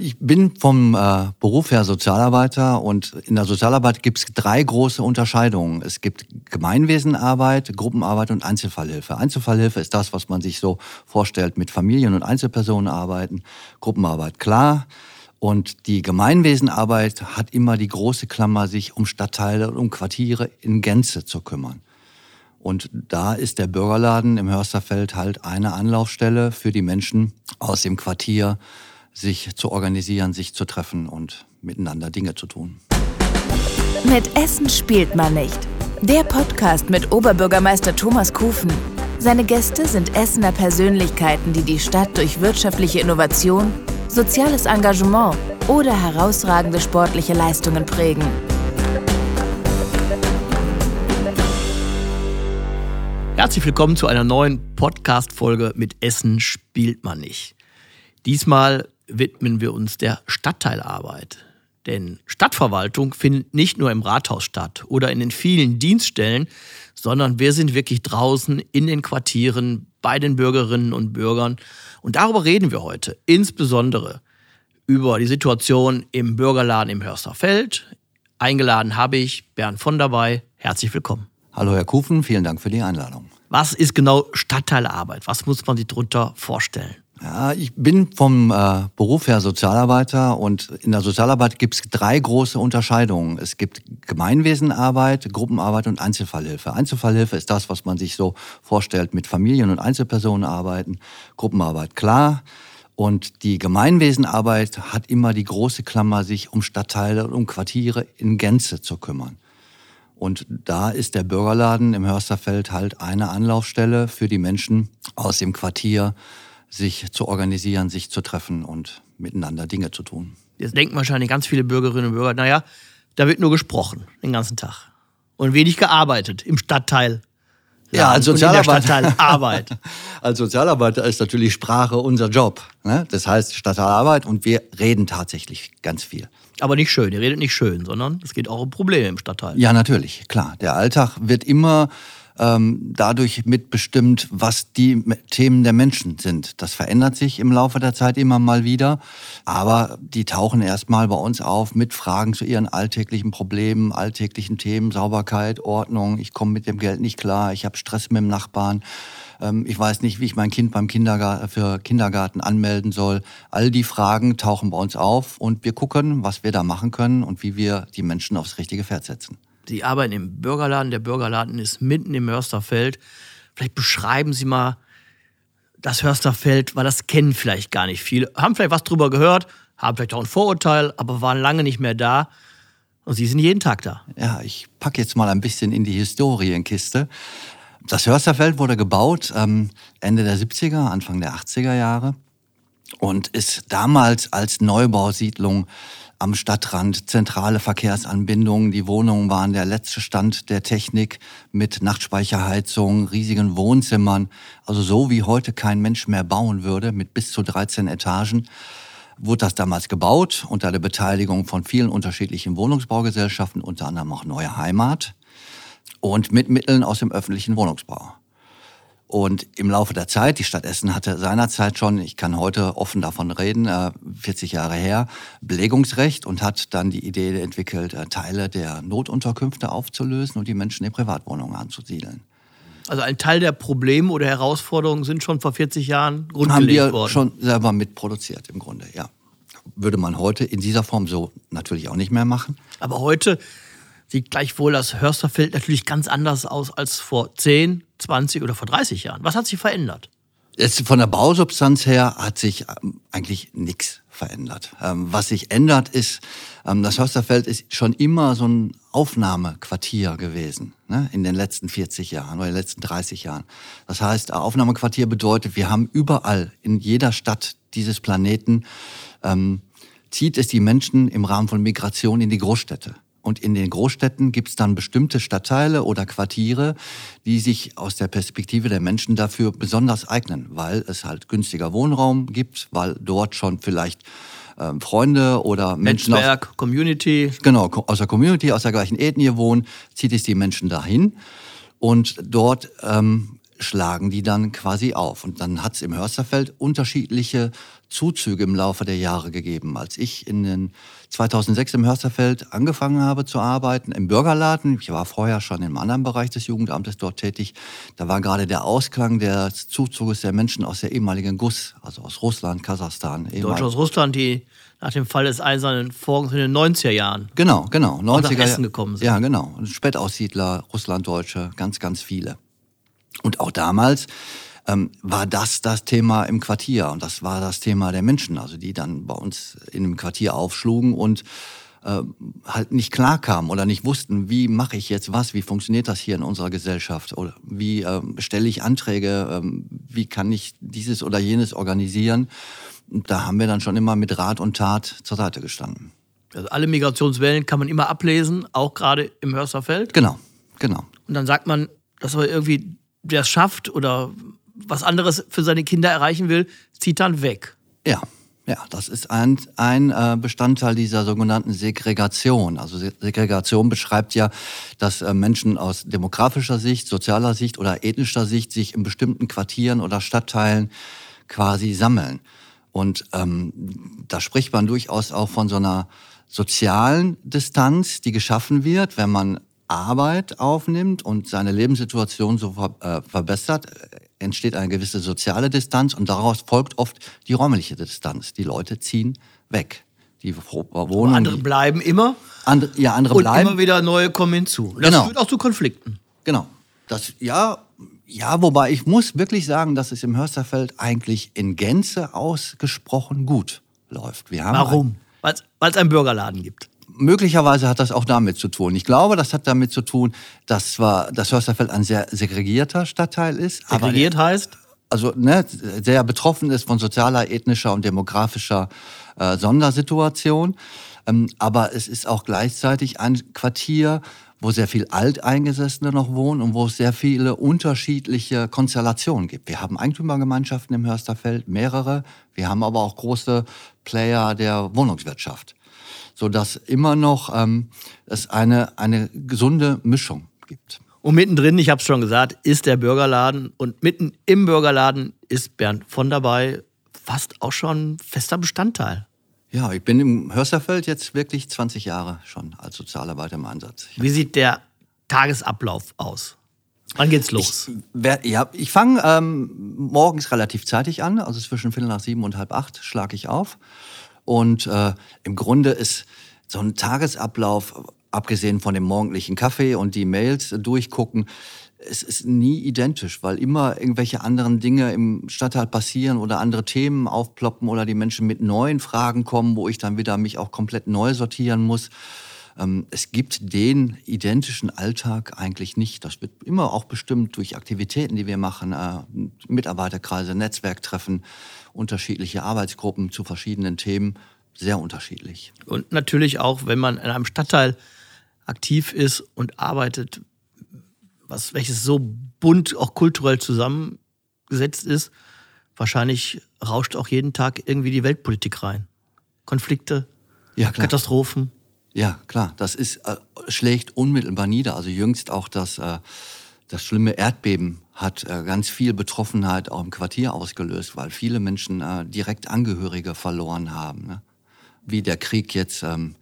Ich bin vom äh, Beruf her Sozialarbeiter und in der Sozialarbeit gibt es drei große Unterscheidungen. Es gibt Gemeinwesenarbeit, Gruppenarbeit und Einzelfallhilfe. Einzelfallhilfe ist das, was man sich so vorstellt, mit Familien und Einzelpersonen arbeiten. Gruppenarbeit klar. Und die Gemeinwesenarbeit hat immer die große Klammer, sich um Stadtteile und um Quartiere in Gänze zu kümmern. Und da ist der Bürgerladen im Hörsterfeld halt eine Anlaufstelle für die Menschen aus dem Quartier, sich zu organisieren, sich zu treffen und miteinander Dinge zu tun. Mit Essen spielt man nicht. Der Podcast mit Oberbürgermeister Thomas Kufen. Seine Gäste sind Essener Persönlichkeiten, die die Stadt durch wirtschaftliche Innovation, soziales Engagement oder herausragende sportliche Leistungen prägen. Herzlich willkommen zu einer neuen Podcast-Folge mit Essen spielt man nicht. Diesmal widmen wir uns der Stadtteilarbeit. Denn Stadtverwaltung findet nicht nur im Rathaus statt oder in den vielen Dienststellen, sondern wir sind wirklich draußen in den Quartieren bei den Bürgerinnen und Bürgern. Und darüber reden wir heute, insbesondere über die Situation im Bürgerladen im Hörsterfeld. Eingeladen habe ich Bernd von dabei. Herzlich willkommen. Hallo Herr Kufen, vielen Dank für die Einladung. Was ist genau Stadtteilarbeit? Was muss man sich darunter vorstellen? Ja, ich bin vom äh, Beruf her Sozialarbeiter und in der Sozialarbeit gibt es drei große Unterscheidungen. Es gibt Gemeinwesenarbeit, Gruppenarbeit und Einzelfallhilfe. Einzelfallhilfe ist das, was man sich so vorstellt, mit Familien und Einzelpersonen arbeiten. Gruppenarbeit klar. Und die Gemeinwesenarbeit hat immer die große Klammer, sich um Stadtteile und um Quartiere in Gänze zu kümmern. Und da ist der Bürgerladen im Hörsterfeld halt eine Anlaufstelle für die Menschen aus dem Quartier, sich zu organisieren, sich zu treffen und miteinander Dinge zu tun. Jetzt denken wahrscheinlich ganz viele Bürgerinnen und Bürger, naja, da wird nur gesprochen den ganzen Tag und wenig gearbeitet im Stadtteil. Ja, als Sozialarbeiter, Arbeit. als Sozialarbeiter ist natürlich Sprache unser Job. Ne? Das heißt Stadtteilarbeit und wir reden tatsächlich ganz viel. Aber nicht schön, ihr redet nicht schön, sondern es geht auch um Probleme im Stadtteil. Ja, natürlich, klar. Der Alltag wird immer ähm, dadurch mitbestimmt, was die Themen der Menschen sind. Das verändert sich im Laufe der Zeit immer mal wieder, aber die tauchen erstmal bei uns auf mit Fragen zu ihren alltäglichen Problemen, alltäglichen Themen, Sauberkeit, Ordnung, ich komme mit dem Geld nicht klar, ich habe Stress mit dem Nachbarn ähm, ich weiß nicht, wie ich mein Kind beim Kindergarten, für Kindergarten anmelden soll. All die Fragen tauchen bei uns auf und wir gucken, was wir da machen können und wie wir die Menschen aufs richtige Pferd setzen. Sie arbeiten im Bürgerladen. Der Bürgerladen ist mitten im Hörsterfeld. Vielleicht beschreiben Sie mal das Hörsterfeld, weil das kennen vielleicht gar nicht viele. Haben vielleicht was drüber gehört, haben vielleicht auch ein Vorurteil, aber waren lange nicht mehr da. Und Sie sind jeden Tag da. Ja, ich packe jetzt mal ein bisschen in die Historienkiste. Das Hörsterfeld wurde gebaut ähm, Ende der 70er, Anfang der 80er Jahre und ist damals als Neubausiedlung am Stadtrand, zentrale Verkehrsanbindungen. Die Wohnungen waren der letzte Stand der Technik mit Nachtspeicherheizung, riesigen Wohnzimmern. Also so wie heute kein Mensch mehr bauen würde, mit bis zu 13 Etagen wurde das damals gebaut unter der Beteiligung von vielen unterschiedlichen Wohnungsbaugesellschaften, unter anderem auch Neue Heimat und mit Mitteln aus dem öffentlichen Wohnungsbau. Und im Laufe der Zeit, die Stadt Essen hatte seinerzeit schon, ich kann heute offen davon reden, 40 äh, Jahre her, Belegungsrecht und hat dann die Idee entwickelt, äh, Teile der Notunterkünfte aufzulösen und die Menschen in Privatwohnungen anzusiedeln. Also ein Teil der Probleme oder Herausforderungen sind schon vor 40 Jahren grundgelegt worden. Haben wir worden. schon selber mitproduziert im Grunde, ja. Würde man heute in dieser Form so natürlich auch nicht mehr machen. Aber heute sieht gleichwohl das Hörsterfeld natürlich ganz anders aus als vor 10, 20 oder vor 30 Jahren. Was hat sich verändert? Jetzt von der Bausubstanz her hat sich ähm, eigentlich nichts verändert. Ähm, was sich ändert ist, ähm, das Hörsterfeld ist schon immer so ein Aufnahmequartier gewesen ne, in den letzten 40 Jahren oder den letzten 30 Jahren. Das heißt, Aufnahmequartier bedeutet, wir haben überall in jeder Stadt dieses Planeten ähm, zieht es die Menschen im Rahmen von Migration in die Großstädte. Und in den Großstädten gibt es dann bestimmte Stadtteile oder Quartiere, die sich aus der Perspektive der Menschen dafür besonders eignen, weil es halt günstiger Wohnraum gibt, weil dort schon vielleicht ähm, Freunde oder Menschen Netzwerk, aus, Community. Genau, aus der Community, aus der gleichen Ethnie wohnen, zieht es die Menschen dahin. Und dort ähm, schlagen die dann quasi auf. Und dann hat es im Hörsterfeld unterschiedliche Zuzüge im Laufe der Jahre gegeben. Als ich in den 2006 im Hörsterfeld angefangen habe zu arbeiten, im Bürgerladen, ich war vorher schon im anderen Bereich des Jugendamtes dort tätig, da war gerade der Ausklang des Zuzuges der Menschen aus der ehemaligen GUS, also aus Russland, Kasachstan. Deutsche aus Russland, die nach dem Fall des Eisernen Vorgangs in den 90er Jahren. Genau, genau. 90er nach Essen gekommen sind. Ja, genau. Spätaussiedler, Russlanddeutsche, ganz, ganz viele. Und auch damals ähm, war das das Thema im Quartier und das war das Thema der Menschen, also die dann bei uns in dem Quartier aufschlugen und äh, halt nicht klar kamen oder nicht wussten, wie mache ich jetzt was, wie funktioniert das hier in unserer Gesellschaft oder wie äh, stelle ich Anträge, äh, wie kann ich dieses oder jenes organisieren. Und da haben wir dann schon immer mit Rat und Tat zur Seite gestanden. Also alle Migrationswellen kann man immer ablesen, auch gerade im Hörsterfeld. Genau, genau. Und dann sagt man, dass man irgendwie der es schafft oder was anderes für seine Kinder erreichen will, zieht dann weg. Ja, ja, das ist ein, ein äh, Bestandteil dieser sogenannten Segregation. Also Segregation beschreibt ja, dass äh, Menschen aus demografischer Sicht, sozialer Sicht oder ethnischer Sicht sich in bestimmten Quartieren oder Stadtteilen quasi sammeln. Und ähm, da spricht man durchaus auch von so einer sozialen Distanz, die geschaffen wird, wenn man Arbeit aufnimmt und seine Lebenssituation so ver äh, verbessert, entsteht eine gewisse soziale Distanz und daraus folgt oft die räumliche Distanz. Die Leute ziehen weg. Die wohnen. Andere bleiben immer. Andere, ja, andere und bleiben. immer wieder neue kommen hinzu. Das genau. führt auch zu Konflikten. Genau. Das, ja, ja, wobei ich muss wirklich sagen, dass es im Hörsterfeld eigentlich in Gänze ausgesprochen gut läuft. Wir haben Warum? Weil es einen Bürgerladen gibt möglicherweise hat das auch damit zu tun. Ich glaube, das hat damit zu tun, dass zwar das Hörsterfeld ein sehr segregierter Stadtteil ist. Segregiert aber, heißt? Also ne, sehr betroffen ist von sozialer, ethnischer und demografischer äh, Sondersituation. Ähm, aber es ist auch gleichzeitig ein Quartier, wo sehr viel Alteingesessene noch wohnen und wo es sehr viele unterschiedliche Konstellationen gibt. Wir haben Eigentümergemeinschaften im Hörsterfeld, mehrere. Wir haben aber auch große Player der Wohnungswirtschaft so dass immer noch ähm, es eine, eine gesunde Mischung gibt. Und mittendrin, ich habe es schon gesagt, ist der Bürgerladen und mitten im Bürgerladen ist Bernd von dabei, fast auch schon fester Bestandteil. Ja, ich bin im Hörsterfeld jetzt wirklich 20 Jahre schon als Sozialarbeiter im Einsatz. Wie sieht der Tagesablauf aus? Wann geht's los? Ich, ja, ich fange ähm, morgens relativ zeitig an, also zwischen Viertel nach sieben und halb acht schlage ich auf. Und äh, im Grunde ist so ein Tagesablauf, abgesehen von dem morgendlichen Kaffee und die Mails durchgucken, es ist nie identisch, weil immer irgendwelche anderen Dinge im Stadtteil passieren oder andere Themen aufploppen oder die Menschen mit neuen Fragen kommen, wo ich dann wieder mich auch komplett neu sortieren muss. Ähm, es gibt den identischen Alltag eigentlich nicht. Das wird immer auch bestimmt durch Aktivitäten, die wir machen, äh, Mitarbeiterkreise, Netzwerktreffen, unterschiedliche Arbeitsgruppen zu verschiedenen Themen, sehr unterschiedlich. Und natürlich auch, wenn man in einem Stadtteil aktiv ist und arbeitet, was, welches so bunt auch kulturell zusammengesetzt ist, wahrscheinlich rauscht auch jeden Tag irgendwie die Weltpolitik rein. Konflikte, ja, Katastrophen. Ja, klar, das ist, äh, schlägt unmittelbar nieder. Also jüngst auch das, äh, das schlimme Erdbeben hat äh, ganz viel Betroffenheit auch im Quartier ausgelöst, weil viele Menschen äh, direkt Angehörige verloren haben. Ne? Wie der Krieg jetzt ähm,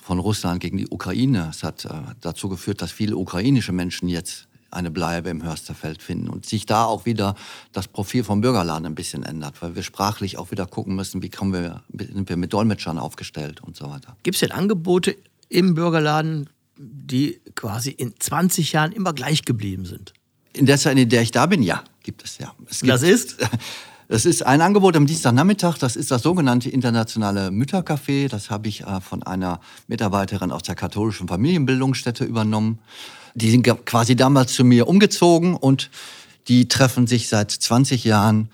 von Russland gegen die Ukraine. Es hat äh, dazu geführt, dass viele ukrainische Menschen jetzt eine Bleibe im Hörsterfeld finden und sich da auch wieder das Profil vom Bürgerladen ein bisschen ändert, weil wir sprachlich auch wieder gucken müssen, wie kommen wir, sind wir mit Dolmetschern aufgestellt und so weiter. Gibt es denn Angebote im Bürgerladen, die quasi in 20 Jahren immer gleich geblieben sind? In der Zeit, in der ich da bin, ja, gibt es ja. Es gibt, das ist? Das ist ein Angebot am Dienstagnachmittag. Das ist das sogenannte internationale Müttercafé. Das habe ich äh, von einer Mitarbeiterin aus der katholischen Familienbildungsstätte übernommen. Die sind quasi damals zu mir umgezogen und die treffen sich seit 20 Jahren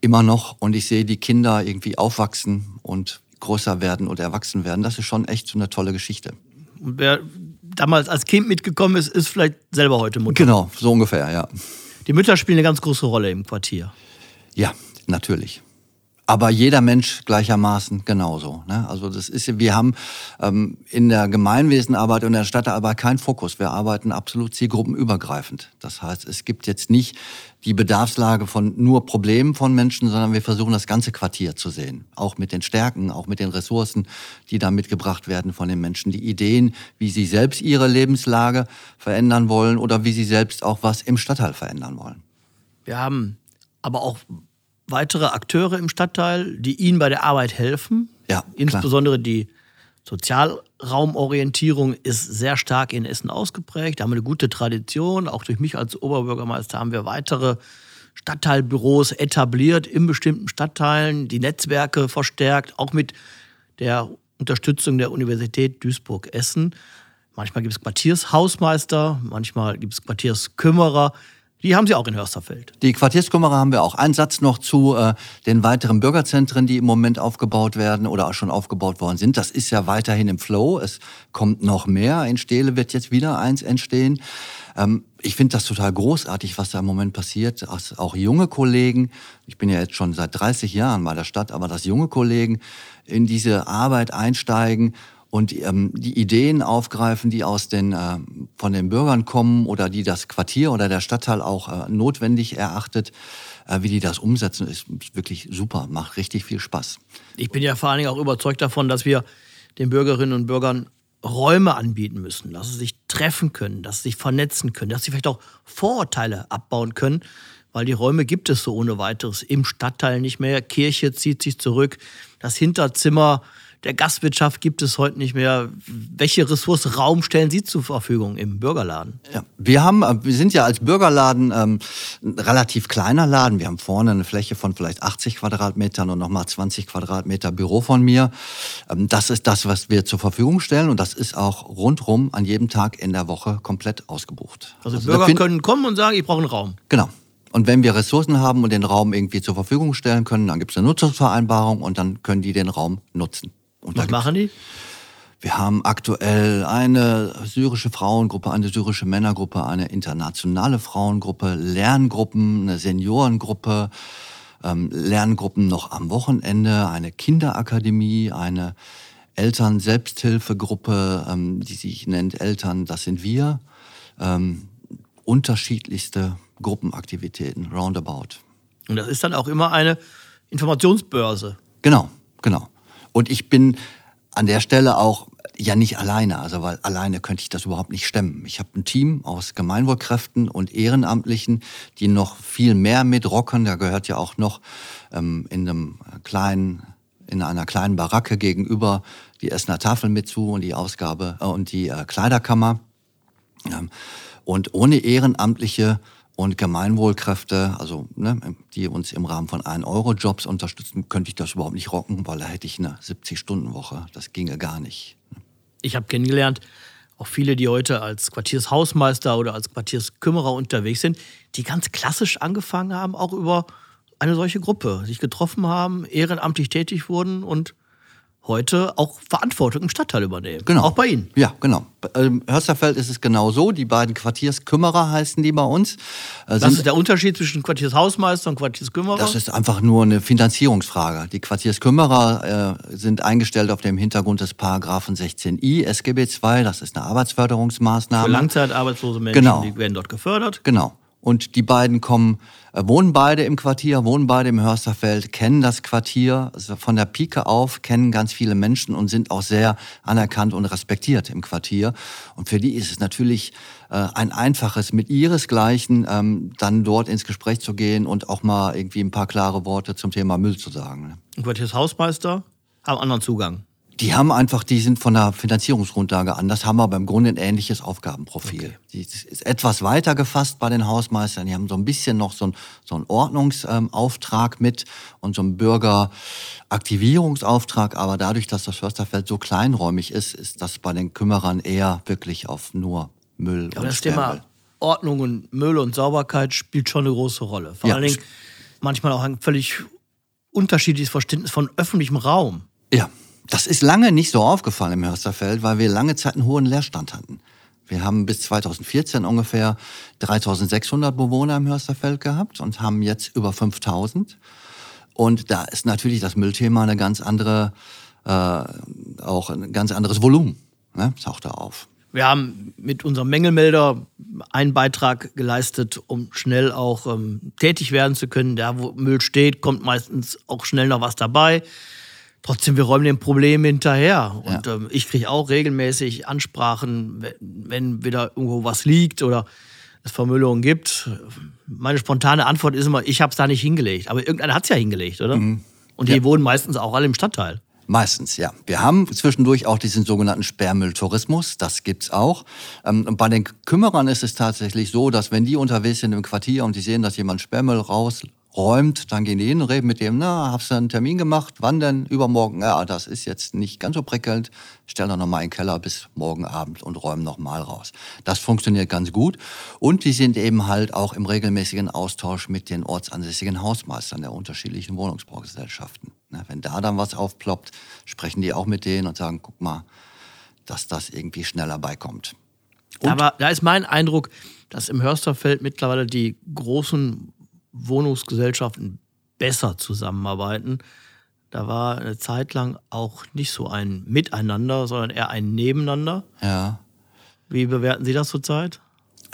immer noch und ich sehe die Kinder irgendwie aufwachsen und größer werden und erwachsen werden. Das ist schon echt so eine tolle Geschichte. Und wer damals als Kind mitgekommen ist, ist vielleicht selber heute Mutter. Genau, so ungefähr, ja. Die Mütter spielen eine ganz große Rolle im Quartier. Ja, natürlich. aber jeder Mensch gleichermaßen genauso. Ne? Also das ist, wir haben ähm, in der Gemeinwesenarbeit und der Stadtarbeit keinen Fokus. Wir arbeiten absolut zielgruppenübergreifend. Das heißt, es gibt jetzt nicht die Bedarfslage von nur Problemen von Menschen, sondern wir versuchen das ganze Quartier zu sehen. Auch mit den Stärken, auch mit den Ressourcen, die da mitgebracht werden von den Menschen. Die Ideen, wie sie selbst ihre Lebenslage verändern wollen oder wie sie selbst auch was im Stadtteil verändern wollen. Wir haben aber auch weitere Akteure im Stadtteil, die Ihnen bei der Arbeit helfen. Ja, Insbesondere die Sozialraumorientierung ist sehr stark in Essen ausgeprägt. Da haben wir eine gute Tradition. Auch durch mich als Oberbürgermeister haben wir weitere Stadtteilbüros etabliert in bestimmten Stadtteilen, die Netzwerke verstärkt, auch mit der Unterstützung der Universität Duisburg-Essen. Manchmal gibt es Quartiershausmeister, manchmal gibt es Quartierskümmerer. Die haben Sie auch in Hörsterfeld. Die Quartierskümmerer haben wir auch. Ein Satz noch zu äh, den weiteren Bürgerzentren, die im Moment aufgebaut werden oder auch schon aufgebaut worden sind. Das ist ja weiterhin im Flow. Es kommt noch mehr. In Steele wird jetzt wieder eins entstehen. Ähm, ich finde das total großartig, was da im Moment passiert. Auch junge Kollegen, ich bin ja jetzt schon seit 30 Jahren bei der Stadt, aber dass junge Kollegen in diese Arbeit einsteigen und ähm, die Ideen aufgreifen, die aus den, äh, von den Bürgern kommen oder die das Quartier oder der Stadtteil auch äh, notwendig erachtet, äh, wie die das umsetzen, ist wirklich super, macht richtig viel Spaß. Ich bin ja vor allen Dingen auch überzeugt davon, dass wir den Bürgerinnen und Bürgern Räume anbieten müssen, dass sie sich treffen können, dass sie sich vernetzen können, dass sie vielleicht auch Vorurteile abbauen können, weil die Räume gibt es so ohne weiteres im Stadtteil nicht mehr. Kirche zieht sich zurück, das Hinterzimmer der Gastwirtschaft gibt es heute nicht mehr. Welche Ressource Raum stellen Sie zur Verfügung im Bürgerladen? Ja, wir haben, äh, wir sind ja als Bürgerladen ähm, ein relativ kleiner Laden. Wir haben vorne eine Fläche von vielleicht 80 Quadratmetern und nochmal 20 Quadratmeter Büro von mir. Ähm, das ist das, was wir zur Verfügung stellen und das ist auch rundrum an jedem Tag in der Woche komplett ausgebucht. Also, also Bürger können kommen und sagen, ich brauche einen Raum. Genau. Und wenn wir Ressourcen haben und den Raum irgendwie zur Verfügung stellen können, dann gibt es eine Nutzungsvereinbarung und dann können die den Raum nutzen. Und Was machen die? Wir haben aktuell eine syrische Frauengruppe, eine syrische Männergruppe, eine internationale Frauengruppe, Lerngruppen, eine Seniorengruppe, ähm, Lerngruppen noch am Wochenende, eine Kinderakademie, eine Eltern-Selbsthilfegruppe, ähm, die sich nennt Eltern, das sind wir. Ähm, unterschiedlichste Gruppenaktivitäten, roundabout. Und das ist dann auch immer eine Informationsbörse. Genau, genau. Und ich bin an der Stelle auch ja nicht alleine, also weil alleine könnte ich das überhaupt nicht stemmen. Ich habe ein Team aus Gemeinwohlkräften und Ehrenamtlichen, die noch viel mehr mitrocken. Da gehört ja auch noch ähm, in einem kleinen, in einer kleinen Baracke gegenüber die Essener Tafel mit zu und die Ausgabe äh, und die äh, Kleiderkammer. Ähm, und ohne Ehrenamtliche und Gemeinwohlkräfte, also ne, die uns im Rahmen von 1-Euro-Jobs unterstützen, könnte ich das überhaupt nicht rocken, weil da hätte ich eine 70-Stunden-Woche. Das ginge gar nicht. Ich habe kennengelernt, auch viele, die heute als Quartiershausmeister oder als Quartierskümmerer unterwegs sind, die ganz klassisch angefangen haben, auch über eine solche Gruppe, sich getroffen haben, ehrenamtlich tätig wurden und heute auch Verantwortung im Stadtteil übernehmen. Genau. Auch bei Ihnen. Ja, genau. Im Hörsterfeld ist es genau so. Die beiden Quartierskümmerer heißen die bei uns. Äh, Was ist der Unterschied zwischen Quartiershausmeister und Quartierskümmerer? Das ist einfach nur eine Finanzierungsfrage. Die Quartierskümmerer äh, sind eingestellt auf dem Hintergrund des Paragraphen 16i SGB II. Das ist eine Arbeitsförderungsmaßnahme. Für langzeitarbeitslose Menschen, genau. die werden dort gefördert. Genau. Und die beiden kommen, äh, wohnen beide im Quartier, wohnen beide im Hörsterfeld, kennen das Quartier also von der Pike auf, kennen ganz viele Menschen und sind auch sehr anerkannt und respektiert im Quartier. Und für die ist es natürlich äh, ein einfaches, mit ihresgleichen ähm, dann dort ins Gespräch zu gehen und auch mal irgendwie ein paar klare Worte zum Thema Müll zu sagen. Ne? Und Quartiershausmeister haben anderen Zugang. Die haben einfach, die sind von der Finanzierungsgrundlage anders, haben aber im Grunde ein ähnliches Aufgabenprofil. Okay. Die ist etwas weiter gefasst bei den Hausmeistern. Die haben so ein bisschen noch so, ein, so einen Ordnungsauftrag mit und so einen Bürgeraktivierungsauftrag. Aber dadurch, dass das Försterfeld so kleinräumig ist, ist das bei den Kümmerern eher wirklich auf nur Müll aber und das Thema Ordnung und Müll und Sauberkeit spielt schon eine große Rolle. Vor ja. allen Dingen manchmal auch ein völlig unterschiedliches Verständnis von öffentlichem Raum. Ja, das ist lange nicht so aufgefallen im Hörsterfeld, weil wir lange Zeit einen hohen Leerstand hatten. Wir haben bis 2014 ungefähr 3600 Bewohner im Hörsterfeld gehabt und haben jetzt über 5000. Und da ist natürlich das Müllthema eine ganz andere, äh, auch ein ganz anderes Volumen, ne? taucht da auf. Wir haben mit unserem Mängelmelder einen Beitrag geleistet, um schnell auch ähm, tätig werden zu können. Da, wo Müll steht, kommt meistens auch schnell noch was dabei. Trotzdem, wir räumen dem Problem hinterher. Und ja. ähm, ich kriege auch regelmäßig Ansprachen, wenn, wenn wieder irgendwo was liegt oder es Vermüllungen gibt. Meine spontane Antwort ist immer, ich habe es da nicht hingelegt. Aber irgendeiner hat es ja hingelegt, oder? Mhm. Und die ja. wohnen meistens auch alle im Stadtteil. Meistens, ja. Wir haben zwischendurch auch diesen sogenannten Sperrmülltourismus, das gibt's auch. Ähm, und bei den Kümmerern ist es tatsächlich so, dass wenn die unterwegs sind im Quartier und die sehen, dass jemand Sperrmüll raus räumt, dann gehen die hin und reden mit dem, na, hast du einen Termin gemacht? Wann denn? Übermorgen? Ja, das ist jetzt nicht ganz so prickelnd. Stell doch nochmal in den Keller bis morgen Abend und räumen nochmal raus. Das funktioniert ganz gut. Und die sind eben halt auch im regelmäßigen Austausch mit den ortsansässigen Hausmeistern der unterschiedlichen Wohnungsbaugesellschaften. Wenn da dann was aufploppt, sprechen die auch mit denen und sagen, guck mal, dass das irgendwie schneller beikommt. Und Aber da ist mein Eindruck, dass im Hörsterfeld mittlerweile die großen Wohnungsgesellschaften besser zusammenarbeiten. Da war eine Zeit lang auch nicht so ein Miteinander, sondern eher ein Nebeneinander. Ja. Wie bewerten Sie das zurzeit?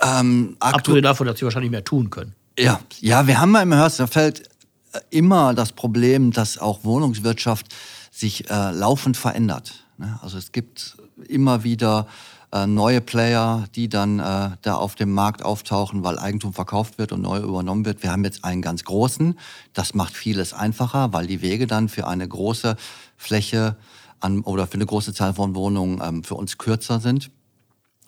Ähm, Abgesehen davon, dass Sie wahrscheinlich mehr tun können. Ja, ja wir haben im Hörsterfeld äh, immer das Problem, dass auch Wohnungswirtschaft sich äh, laufend verändert. Ne? Also es gibt immer wieder äh, neue Player, die dann äh, da auf dem Markt auftauchen, weil Eigentum verkauft wird und neu übernommen wird. Wir haben jetzt einen ganz großen. Das macht vieles einfacher, weil die Wege dann für eine große Fläche an, oder für eine große Zahl von Wohnungen ähm, für uns kürzer sind.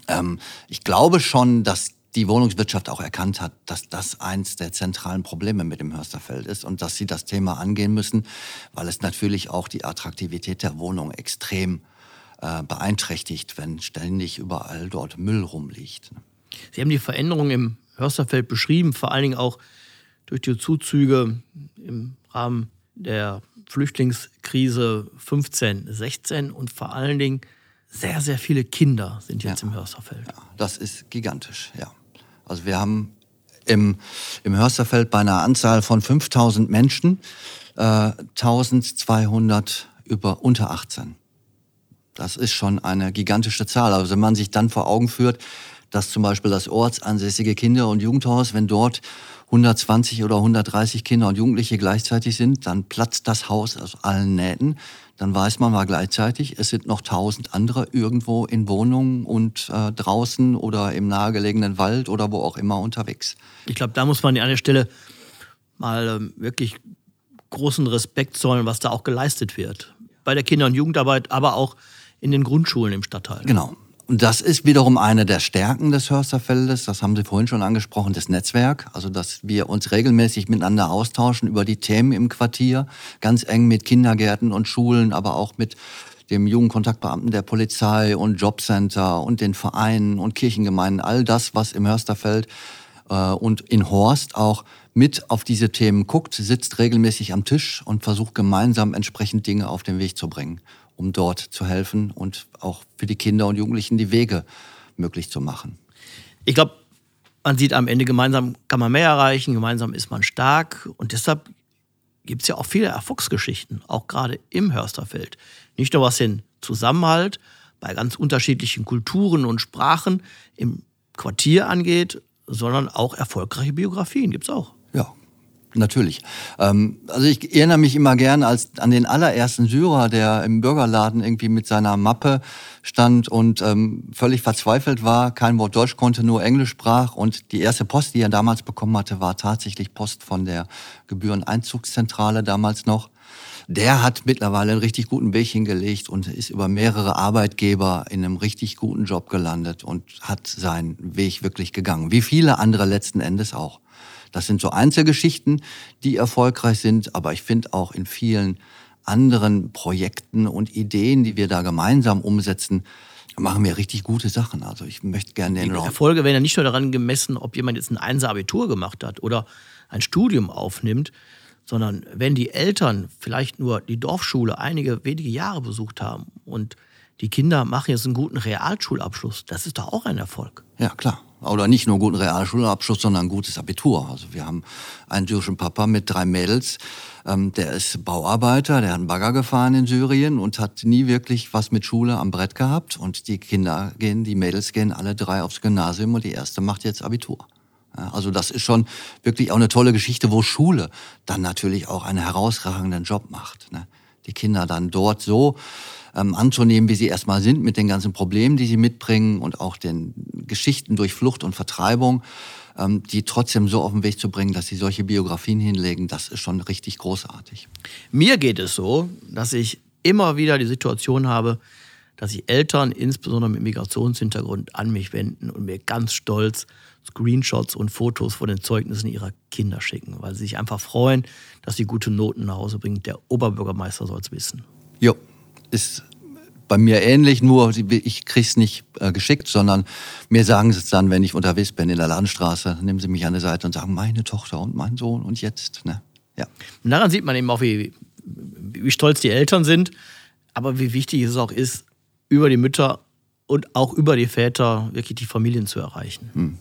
Ähm, ich glaube schon, dass die Wohnungswirtschaft auch erkannt hat, dass das eins der zentralen Probleme mit dem Hörsterfeld ist und dass sie das Thema angehen müssen, weil es natürlich auch die Attraktivität der Wohnung extrem äh, beeinträchtigt, wenn ständig überall dort Müll rumliegt. Sie haben die Veränderung im Hörsterfeld beschrieben, vor allen Dingen auch durch die Zuzüge im Rahmen der Flüchtlingskrise 15, 16 und vor allen Dingen sehr, sehr viele Kinder sind jetzt ja, im Hörsterfeld. Ja, das ist gigantisch, ja. Also wir haben im, im Hörsterfeld bei einer Anzahl von 5000 Menschen äh, 1200 über unter 18. Das ist schon eine gigantische Zahl. Also wenn man sich dann vor Augen führt, dass zum Beispiel das ortsansässige Kinder- und Jugendhaus, wenn dort 120 oder 130 Kinder und Jugendliche gleichzeitig sind, dann platzt das Haus aus allen Nähten. Dann weiß man mal gleichzeitig, es sind noch tausend andere irgendwo in Wohnungen und äh, draußen oder im nahegelegenen Wald oder wo auch immer unterwegs. Ich glaube, da muss man an der Stelle mal ähm, wirklich großen Respekt zollen, was da auch geleistet wird. Bei der Kinder- und Jugendarbeit, aber auch in den Grundschulen im Stadtteil. Genau. Und das ist wiederum eine der Stärken des Hörsterfeldes, das haben Sie vorhin schon angesprochen, das Netzwerk. Also, dass wir uns regelmäßig miteinander austauschen über die Themen im Quartier, ganz eng mit Kindergärten und Schulen, aber auch mit dem Jugendkontaktbeamten der Polizei und Jobcenter und den Vereinen und Kirchengemeinden, all das, was im Hörsterfeld äh, und in Horst auch mit auf diese Themen guckt, sitzt regelmäßig am Tisch und versucht gemeinsam entsprechend Dinge auf den Weg zu bringen um dort zu helfen und auch für die Kinder und Jugendlichen die Wege möglich zu machen. Ich glaube, man sieht am Ende, gemeinsam kann man mehr erreichen, gemeinsam ist man stark und deshalb gibt es ja auch viele Erfolgsgeschichten, auch gerade im Hörsterfeld. Nicht nur was den Zusammenhalt bei ganz unterschiedlichen Kulturen und Sprachen im Quartier angeht, sondern auch erfolgreiche Biografien gibt es auch. Natürlich. Ähm, also ich erinnere mich immer gern als an den allerersten Syrer, der im Bürgerladen irgendwie mit seiner Mappe stand und ähm, völlig verzweifelt war, kein Wort Deutsch konnte, nur Englisch sprach und die erste Post, die er damals bekommen hatte, war tatsächlich Post von der Gebühreneinzugszentrale damals noch. Der hat mittlerweile einen richtig guten Weg hingelegt und ist über mehrere Arbeitgeber in einem richtig guten Job gelandet und hat seinen Weg wirklich gegangen. Wie viele andere letzten Endes auch. Das sind so Einzelgeschichten, die erfolgreich sind, aber ich finde auch in vielen anderen Projekten und Ideen, die wir da gemeinsam umsetzen, machen wir richtig gute Sachen. Also ich möchte gerne den Die Erfolge werden ja nicht nur daran gemessen, ob jemand jetzt ein Einser-Abitur gemacht hat oder ein Studium aufnimmt, sondern wenn die Eltern vielleicht nur die Dorfschule einige wenige Jahre besucht haben und die Kinder machen jetzt einen guten Realschulabschluss. Das ist doch auch ein Erfolg. Ja, klar. Oder nicht nur einen guten Realschulabschluss, sondern ein gutes Abitur. Also wir haben einen syrischen Papa mit drei Mädels, ähm, der ist Bauarbeiter, der hat einen Bagger gefahren in Syrien und hat nie wirklich was mit Schule am Brett gehabt. Und die Kinder gehen, die Mädels gehen alle drei aufs Gymnasium und die erste macht jetzt Abitur. Also das ist schon wirklich auch eine tolle Geschichte, wo Schule dann natürlich auch einen herausragenden Job macht. Ne? Die Kinder dann dort so ähm, anzunehmen, wie sie erstmal sind, mit den ganzen Problemen, die sie mitbringen und auch den Geschichten durch Flucht und Vertreibung, ähm, die trotzdem so auf den Weg zu bringen, dass sie solche Biografien hinlegen, das ist schon richtig großartig. Mir geht es so, dass ich immer wieder die Situation habe, dass sich Eltern, insbesondere mit Migrationshintergrund, an mich wenden und mir ganz stolz Screenshots und Fotos von den Zeugnissen ihrer Kinder schicken, weil sie sich einfach freuen, dass sie gute Noten nach Hause bringen. Der Oberbürgermeister soll es wissen. Jo, ist bei mir ähnlich, nur ich krieg's nicht äh, geschickt, sondern mir sagen sie es dann, wenn ich unterwegs bin in der Landstraße, nehmen sie mich an die Seite und sagen, meine Tochter und mein Sohn und jetzt. Ne? Ja. Und daran sieht man eben auch, wie, wie stolz die Eltern sind, aber wie wichtig es auch ist, über die Mütter und auch über die Väter wirklich die Familien zu erreichen. Hm.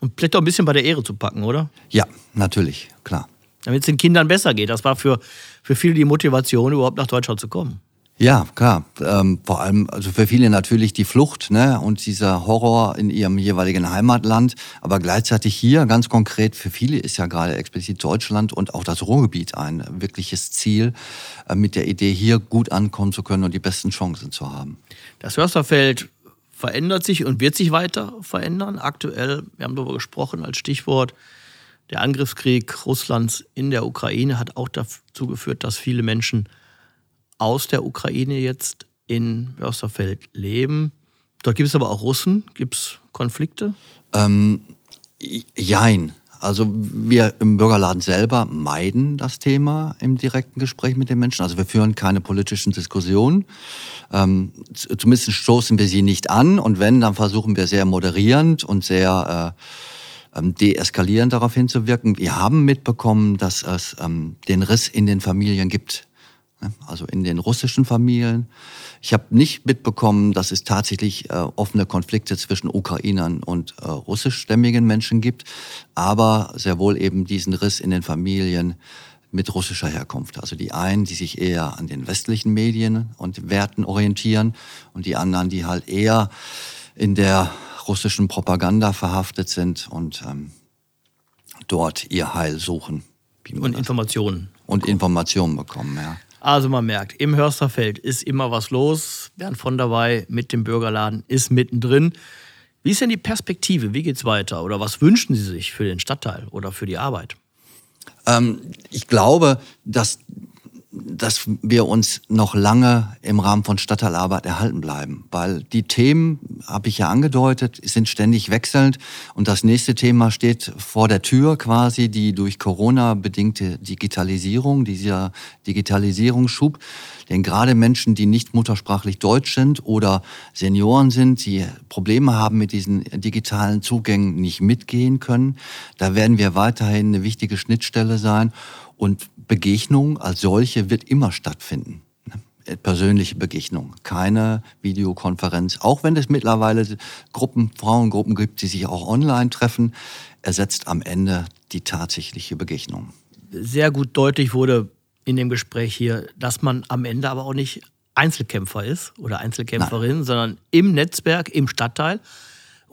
Und vielleicht auch ein bisschen bei der Ehre zu packen, oder? Ja, natürlich, klar. Damit es den Kindern besser geht. Das war für, für viele die Motivation, überhaupt nach Deutschland zu kommen. Ja, klar. Ähm, vor allem, also für viele natürlich die Flucht ne, und dieser Horror in ihrem jeweiligen Heimatland. Aber gleichzeitig hier, ganz konkret, für viele ist ja gerade explizit Deutschland und auch das Ruhrgebiet ein wirkliches Ziel, äh, mit der Idee, hier gut ankommen zu können und die besten Chancen zu haben. Das Hörsterfeld verändert sich und wird sich weiter verändern. Aktuell, wir haben darüber gesprochen als Stichwort, der Angriffskrieg Russlands in der Ukraine hat auch dazu geführt, dass viele Menschen aus der Ukraine jetzt in Wörsterfeld leben. Dort gibt es aber auch Russen. Gibt es Konflikte? Ähm, jein. Also wir im Bürgerladen selber meiden das Thema im direkten Gespräch mit den Menschen. Also wir führen keine politischen Diskussionen. Ähm, zumindest stoßen wir sie nicht an. Und wenn, dann versuchen wir sehr moderierend und sehr äh, ähm, deeskalierend darauf hinzuwirken. Wir haben mitbekommen, dass es ähm, den Riss in den Familien gibt? Also in den russischen Familien. Ich habe nicht mitbekommen, dass es tatsächlich äh, offene Konflikte zwischen Ukrainern und äh, russischstämmigen Menschen gibt, aber sehr wohl eben diesen Riss in den Familien mit russischer Herkunft. Also die einen, die sich eher an den westlichen Medien und Werten orientieren und die anderen, die halt eher in der russischen Propaganda verhaftet sind und ähm, dort ihr Heil suchen. Und Informationen. Und Informationen bekommen, ja. Also man merkt, im Hörsterfeld ist immer was los. Bernd von dabei mit dem Bürgerladen ist mittendrin. Wie ist denn die Perspektive? Wie geht's weiter? Oder was wünschen Sie sich für den Stadtteil oder für die Arbeit? Ähm, ich glaube, dass dass wir uns noch lange im Rahmen von Stadtteilarbeit erhalten bleiben, weil die Themen, habe ich ja angedeutet, sind ständig wechselnd und das nächste Thema steht vor der Tür quasi, die durch Corona bedingte Digitalisierung, dieser Digitalisierungsschub, denn gerade Menschen, die nicht muttersprachlich Deutsch sind oder Senioren sind, die Probleme haben mit diesen digitalen Zugängen, nicht mitgehen können, da werden wir weiterhin eine wichtige Schnittstelle sein. Und Begegnung als solche wird immer stattfinden. Ne? Persönliche Begegnung, keine Videokonferenz. Auch wenn es mittlerweile Gruppen, Frauengruppen gibt, die sich auch online treffen, ersetzt am Ende die tatsächliche Begegnung. Sehr gut deutlich wurde in dem Gespräch hier, dass man am Ende aber auch nicht Einzelkämpfer ist oder Einzelkämpferin, Nein. sondern im Netzwerk, im Stadtteil.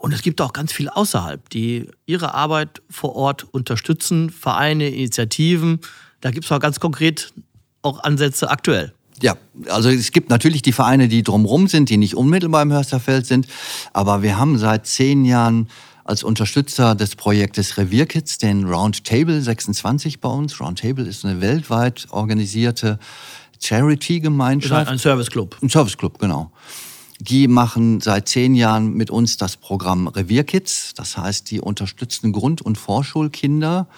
Und es gibt auch ganz viel außerhalb, die ihre Arbeit vor Ort unterstützen, Vereine, Initiativen. Da gibt es auch ganz konkret auch Ansätze aktuell. Ja, also es gibt natürlich die Vereine, die drumherum sind, die nicht unmittelbar im Hörsterfeld sind. Aber wir haben seit zehn Jahren als Unterstützer des Projektes Revierkids den Roundtable 26 bei uns. Roundtable ist eine weltweit organisierte Charity-Gemeinschaft. Ein Serviceclub. Ein Serviceclub, genau. Die machen seit zehn Jahren mit uns das Programm Revierkids. Das heißt, die unterstützen Grund- und Vorschulkinder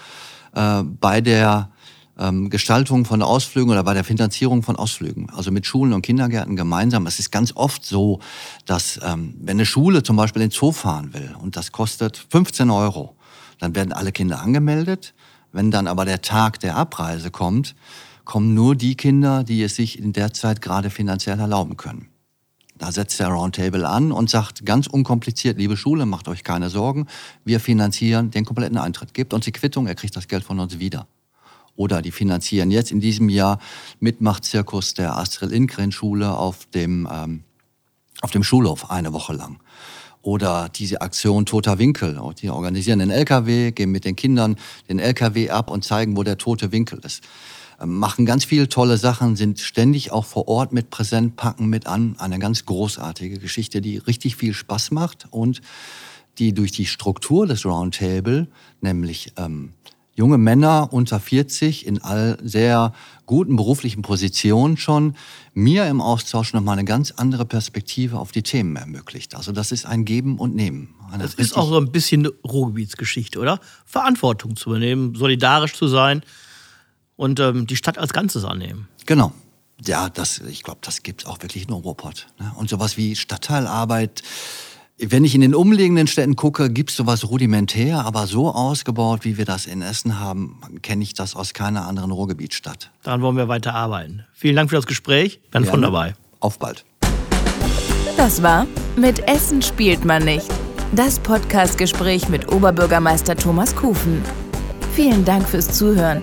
äh, bei der ähm, Gestaltung von Ausflügen oder bei der Finanzierung von Ausflügen. Also mit Schulen und Kindergärten gemeinsam. Es ist ganz oft so, dass ähm, wenn eine Schule zum Beispiel in den Zoo fahren will und das kostet 15 Euro, dann werden alle Kinder angemeldet. Wenn dann aber der Tag der Abreise kommt, kommen nur die Kinder, die es sich in der Zeit gerade finanziell erlauben können. Da setzt der Roundtable an und sagt ganz unkompliziert, liebe Schule, macht euch keine Sorgen, wir finanzieren den kompletten Eintritt. Gebt uns die Quittung, er kriegt das Geld von uns wieder. Oder die finanzieren jetzt in diesem Jahr Mitmachzirkus der Astrid Lindgren Schule auf dem, ähm, auf dem Schulhof eine Woche lang. Oder diese Aktion Toter Winkel. Die organisieren den LKW, gehen mit den Kindern den LKW ab und zeigen, wo der tote Winkel ist. Machen ganz viele tolle Sachen, sind ständig auch vor Ort mit präsent, packen mit an. Eine ganz großartige Geschichte, die richtig viel Spaß macht und die durch die Struktur des Roundtable, nämlich ähm, junge Männer unter 40 in all sehr guten beruflichen Positionen schon, mir im Austausch nochmal eine ganz andere Perspektive auf die Themen ermöglicht. Also das ist ein Geben und Nehmen. Eine das ist auch so ein bisschen eine Ruhrgebietsgeschichte, oder? Verantwortung zu übernehmen, solidarisch zu sein und ähm, die Stadt als Ganzes annehmen. Genau. Ja, das, ich glaube, das gibt es auch wirklich in Ruhrpott. Ne? Und sowas wie Stadtteilarbeit, wenn ich in den umliegenden Städten gucke, gibt es sowas rudimentär, aber so ausgebaut, wie wir das in Essen haben, kenne ich das aus keiner anderen Ruhrgebietsstadt. Daran wollen wir weiter arbeiten. Vielen Dank für das Gespräch. Dann von dabei. Auf bald. Das war Mit Essen spielt man nicht. Das Podcastgespräch mit Oberbürgermeister Thomas Kufen. Vielen Dank fürs Zuhören